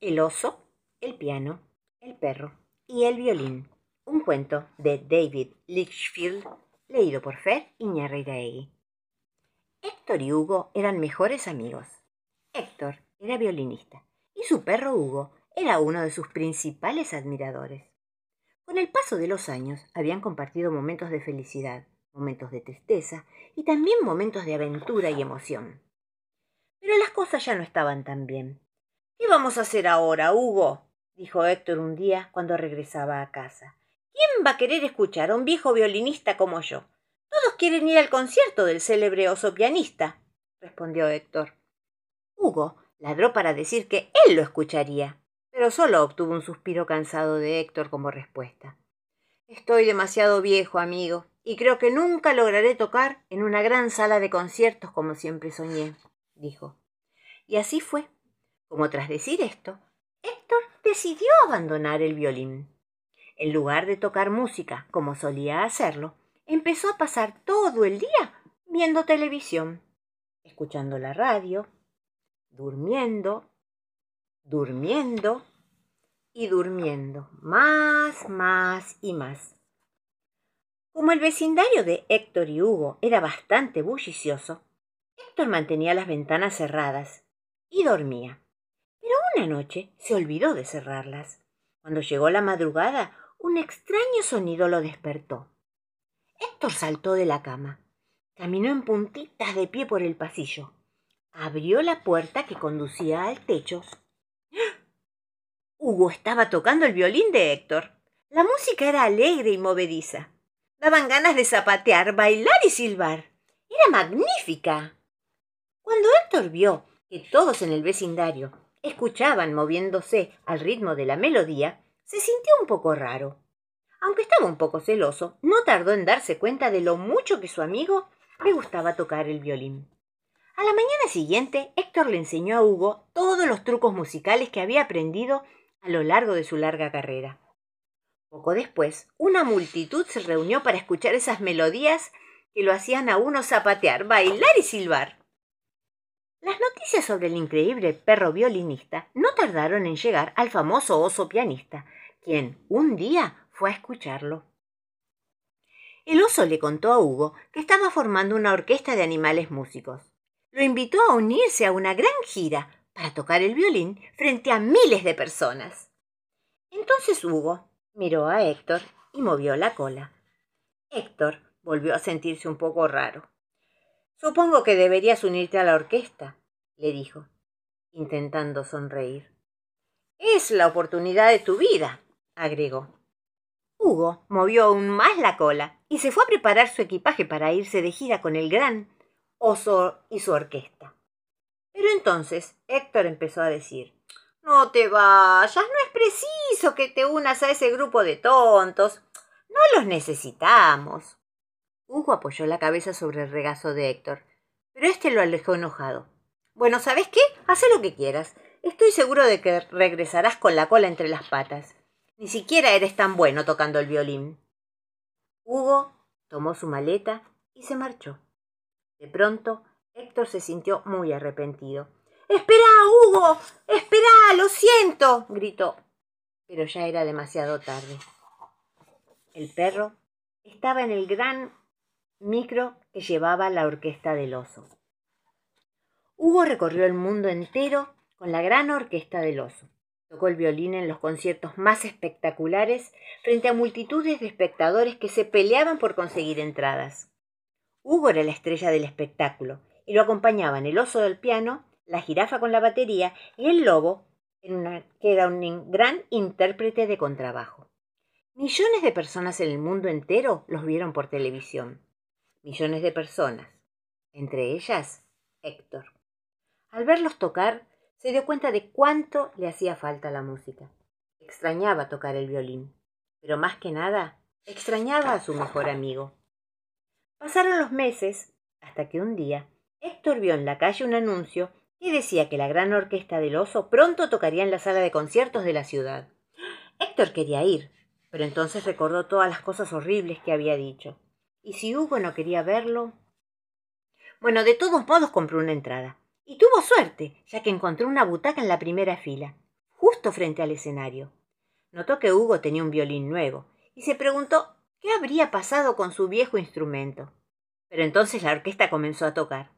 El oso, el piano, el perro y el violín. Un cuento de David Litchfield, leído por Fer Iñarreiraegui. Héctor y Hugo eran mejores amigos. Héctor era violinista y su perro Hugo era uno de sus principales admiradores. Con el paso de los años habían compartido momentos de felicidad, momentos de tristeza y también momentos de aventura y emoción. Pero las cosas ya no estaban tan bien. ¿Qué vamos a hacer ahora, Hugo? dijo Héctor un día cuando regresaba a casa. ¿Quién va a querer escuchar a un viejo violinista como yo? Todos quieren ir al concierto del célebre oso pianista, respondió Héctor. Hugo ladró para decir que él lo escucharía, pero solo obtuvo un suspiro cansado de Héctor como respuesta. Estoy demasiado viejo, amigo, y creo que nunca lograré tocar en una gran sala de conciertos como siempre soñé, dijo. Y así fue. Como tras decir esto, Héctor decidió abandonar el violín. En lugar de tocar música como solía hacerlo, empezó a pasar todo el día viendo televisión, escuchando la radio, durmiendo durmiendo y durmiendo, más, más y más. Como el vecindario de Héctor y Hugo era bastante bullicioso, Héctor mantenía las ventanas cerradas y dormía. Una noche se olvidó de cerrarlas. Cuando llegó la madrugada, un extraño sonido lo despertó. Héctor saltó de la cama. Caminó en puntitas de pie por el pasillo. Abrió la puerta que conducía al techo Hugo estaba tocando el violín de Héctor. La música era alegre y movediza. Daban ganas de zapatear, bailar y silbar. Era magnífica. Cuando Héctor vio que todos en el vecindario escuchaban moviéndose al ritmo de la melodía, se sintió un poco raro. Aunque estaba un poco celoso, no tardó en darse cuenta de lo mucho que su amigo le gustaba tocar el violín. A la mañana siguiente, Héctor le enseñó a Hugo todos los trucos musicales que había aprendido a lo largo de su larga carrera. Poco después, una multitud se reunió para escuchar esas melodías que lo hacían a uno zapatear, bailar y silbar. Las noticias sobre el increíble perro violinista no tardaron en llegar al famoso oso pianista, quien un día fue a escucharlo. El oso le contó a Hugo que estaba formando una orquesta de animales músicos lo invitó a unirse a una gran gira para tocar el violín frente a miles de personas. Entonces Hugo miró a Héctor y movió la cola. Héctor volvió a sentirse un poco raro. Supongo que deberías unirte a la orquesta, le dijo, intentando sonreír. Es la oportunidad de tu vida, agregó. Hugo movió aún más la cola y se fue a preparar su equipaje para irse de gira con el gran Oso y su orquesta. Pero entonces Héctor empezó a decir No te vayas, no es preciso que te unas a ese grupo de tontos. No los necesitamos. Hugo apoyó la cabeza sobre el regazo de Héctor, pero éste lo alejó enojado. Bueno, ¿sabes qué? Haz lo que quieras. Estoy seguro de que regresarás con la cola entre las patas. Ni siquiera eres tan bueno tocando el violín. Hugo tomó su maleta y se marchó. De pronto, Héctor se sintió muy arrepentido. Espera, Hugo. Espera, lo siento. gritó. Pero ya era demasiado tarde. El perro estaba en el gran micro que llevaba la orquesta del oso. Hugo recorrió el mundo entero con la gran orquesta del oso. Tocó el violín en los conciertos más espectaculares frente a multitudes de espectadores que se peleaban por conseguir entradas. Hugo era la estrella del espectáculo, y lo acompañaban el oso del piano, la jirafa con la batería y el lobo, que era un gran intérprete de contrabajo. Millones de personas en el mundo entero los vieron por televisión. Millones de personas, entre ellas Héctor. Al verlos tocar, se dio cuenta de cuánto le hacía falta la música. Extrañaba tocar el violín, pero más que nada, extrañaba a su mejor amigo. Pasaron los meses hasta que un día Héctor vio en la calle un anuncio que decía que la gran orquesta del oso pronto tocaría en la sala de conciertos de la ciudad. Héctor quería ir, pero entonces recordó todas las cosas horribles que había dicho. ¿Y si Hugo no quería verlo? Bueno, de todos modos compró una entrada. Y tuvo suerte, ya que encontró una butaca en la primera fila, justo frente al escenario. Notó que Hugo tenía un violín nuevo y se preguntó qué habría pasado con su viejo instrumento. Pero entonces la orquesta comenzó a tocar.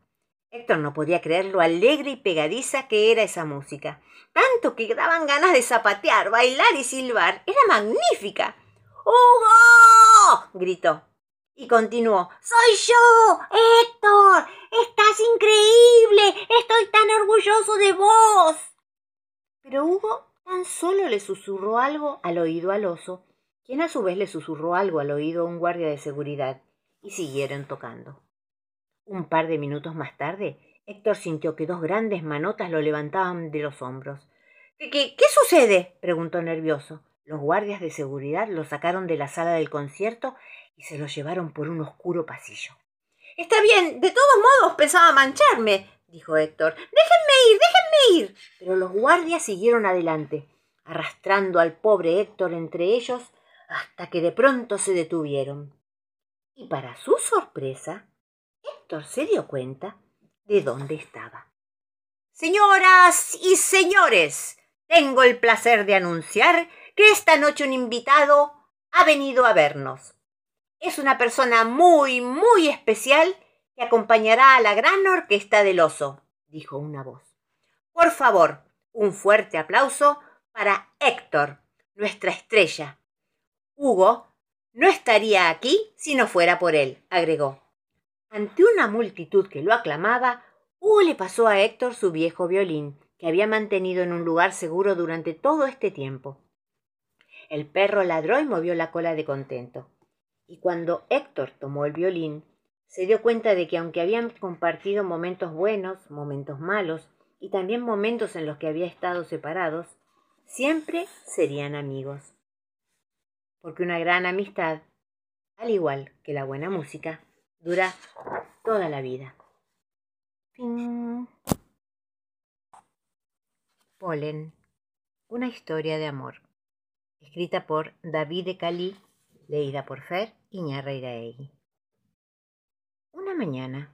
Héctor no podía creer lo alegre y pegadiza que era esa música, tanto que daban ganas de zapatear, bailar y silbar. Era magnífica. ¡Hugo! gritó. Y continuó. ¡Soy yo! ¡Héctor! ¡Estás increíble! ¡Estoy tan orgulloso de vos! Pero Hugo tan solo le susurró algo al oído al oso, quien a su vez le susurró algo al oído a un guardia de seguridad, y siguieron tocando. Un par de minutos más tarde, Héctor sintió que dos grandes manotas lo levantaban de los hombros. ¿Qué, qué, qué sucede? preguntó nervioso. Los guardias de seguridad lo sacaron de la sala del concierto y se lo llevaron por un oscuro pasillo. Está bien, de todos modos pensaba mancharme, dijo Héctor. Déjenme ir, déjenme ir. Pero los guardias siguieron adelante, arrastrando al pobre Héctor entre ellos hasta que de pronto se detuvieron. Y para su sorpresa, Héctor se dio cuenta de dónde estaba. Señoras y señores, tengo el placer de anunciar que esta noche un invitado ha venido a vernos. Es una persona muy, muy especial que acompañará a la gran orquesta del oso, dijo una voz. Por favor, un fuerte aplauso para Héctor, nuestra estrella. Hugo no estaría aquí si no fuera por él, agregó. Ante una multitud que lo aclamaba, Hugo le pasó a Héctor su viejo violín, que había mantenido en un lugar seguro durante todo este tiempo. El perro ladró y movió la cola de contento y cuando Héctor tomó el violín, se dio cuenta de que aunque habían compartido momentos buenos, momentos malos, y también momentos en los que había estado separados, siempre serían amigos. Porque una gran amistad, al igual que la buena música, dura toda la vida. Polen, una historia de amor, escrita por David de Cali leída por Fer Iñarreiraegui. Una mañana,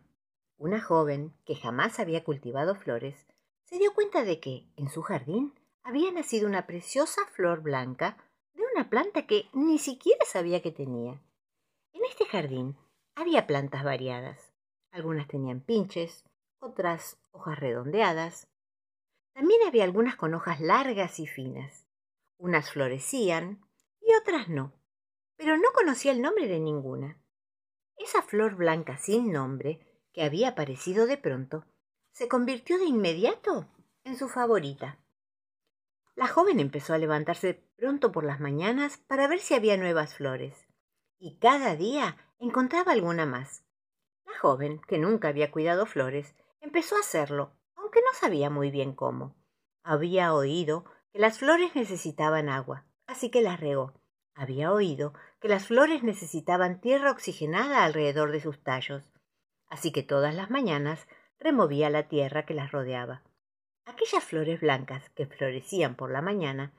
una joven que jamás había cultivado flores se dio cuenta de que, en su jardín, había nacido una preciosa flor blanca de una planta que ni siquiera sabía que tenía. En este jardín había plantas variadas. Algunas tenían pinches, otras hojas redondeadas. También había algunas con hojas largas y finas. Unas florecían y otras no pero no conocía el nombre de ninguna. Esa flor blanca sin nombre, que había aparecido de pronto, se convirtió de inmediato en su favorita. La joven empezó a levantarse pronto por las mañanas para ver si había nuevas flores, y cada día encontraba alguna más. La joven, que nunca había cuidado flores, empezó a hacerlo, aunque no sabía muy bien cómo. Había oído que las flores necesitaban agua, así que las regó había oído que las flores necesitaban tierra oxigenada alrededor de sus tallos, así que todas las mañanas removía la tierra que las rodeaba. Aquellas flores blancas que florecían por la mañana,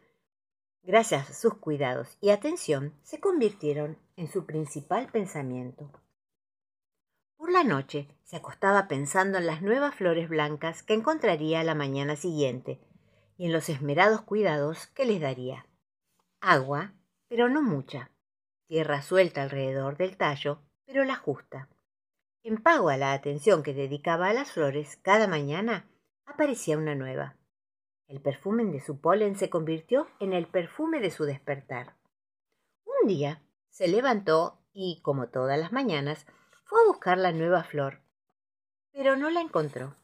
gracias a sus cuidados y atención, se convirtieron en su principal pensamiento. Por la noche se acostaba pensando en las nuevas flores blancas que encontraría la mañana siguiente y en los esmerados cuidados que les daría. Agua, pero no mucha. Tierra suelta alrededor del tallo, pero la justa. En pago a la atención que dedicaba a las flores, cada mañana aparecía una nueva. El perfume de su polen se convirtió en el perfume de su despertar. Un día se levantó y, como todas las mañanas, fue a buscar la nueva flor, pero no la encontró.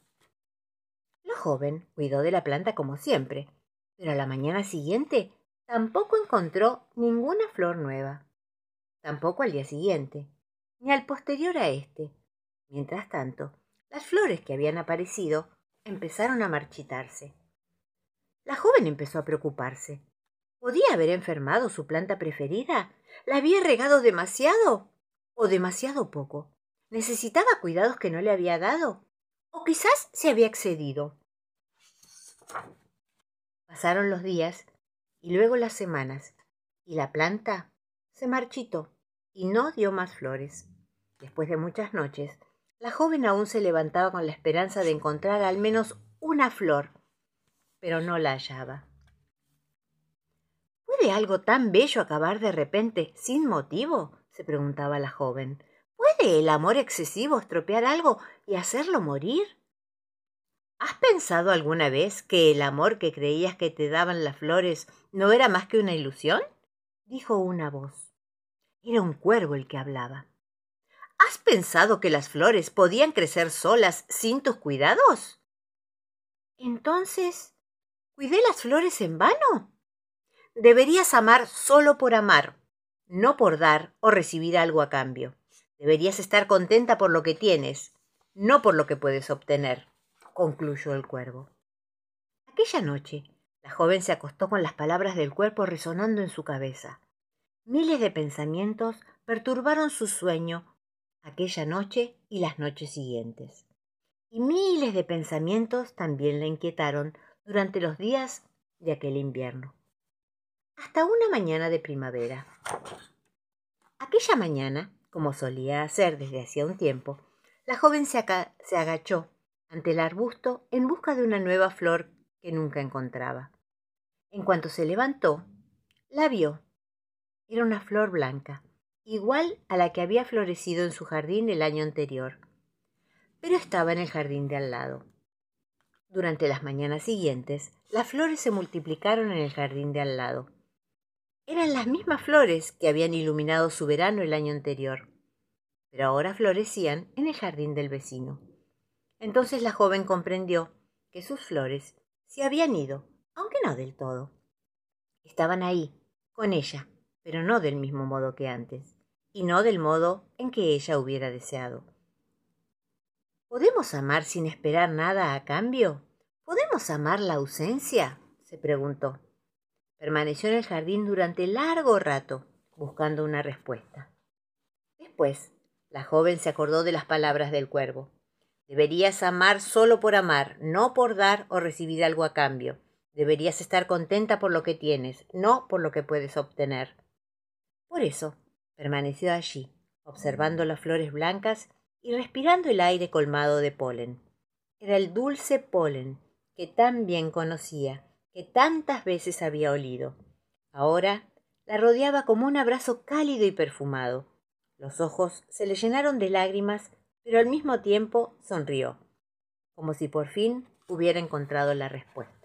La joven cuidó de la planta como siempre, pero a la mañana siguiente Tampoco encontró ninguna flor nueva. Tampoco al día siguiente, ni al posterior a este. Mientras tanto, las flores que habían aparecido empezaron a marchitarse. La joven empezó a preocuparse. ¿Podía haber enfermado su planta preferida? ¿La había regado demasiado? ¿O demasiado poco? ¿Necesitaba cuidados que no le había dado? ¿O quizás se había excedido? Pasaron los días y luego las semanas, y la planta se marchitó y no dio más flores. Después de muchas noches, la joven aún se levantaba con la esperanza de encontrar al menos una flor, pero no la hallaba. ¿Puede algo tan bello acabar de repente, sin motivo? se preguntaba la joven. ¿Puede el amor excesivo estropear algo y hacerlo morir? ¿Has pensado alguna vez que el amor que creías que te daban las flores no era más que una ilusión? dijo una voz. Era un cuervo el que hablaba. ¿Has pensado que las flores podían crecer solas sin tus cuidados? Entonces, ¿cuidé las flores en vano? Deberías amar solo por amar, no por dar o recibir algo a cambio. Deberías estar contenta por lo que tienes, no por lo que puedes obtener, concluyó el cuervo. Aquella noche, la joven se acostó con las palabras del cuerpo resonando en su cabeza. Miles de pensamientos perturbaron su sueño aquella noche y las noches siguientes. Y miles de pensamientos también la inquietaron durante los días de aquel invierno. Hasta una mañana de primavera. Aquella mañana, como solía hacer desde hacía un tiempo, la joven se, se agachó ante el arbusto en busca de una nueva flor que nunca encontraba. En cuanto se levantó, la vio. Era una flor blanca, igual a la que había florecido en su jardín el año anterior, pero estaba en el jardín de al lado. Durante las mañanas siguientes, las flores se multiplicaron en el jardín de al lado. Eran las mismas flores que habían iluminado su verano el año anterior, pero ahora florecían en el jardín del vecino. Entonces la joven comprendió que sus flores se habían ido, aunque no del todo. Estaban ahí, con ella, pero no del mismo modo que antes, y no del modo en que ella hubiera deseado. ¿Podemos amar sin esperar nada a cambio? ¿Podemos amar la ausencia? se preguntó. Permaneció en el jardín durante largo rato, buscando una respuesta. Después, la joven se acordó de las palabras del cuervo. Deberías amar solo por amar, no por dar o recibir algo a cambio. Deberías estar contenta por lo que tienes, no por lo que puedes obtener. Por eso, permaneció allí, observando las flores blancas y respirando el aire colmado de polen. Era el dulce polen que tan bien conocía, que tantas veces había olido. Ahora la rodeaba como un abrazo cálido y perfumado. Los ojos se le llenaron de lágrimas, pero al mismo tiempo sonrió, como si por fin hubiera encontrado la respuesta.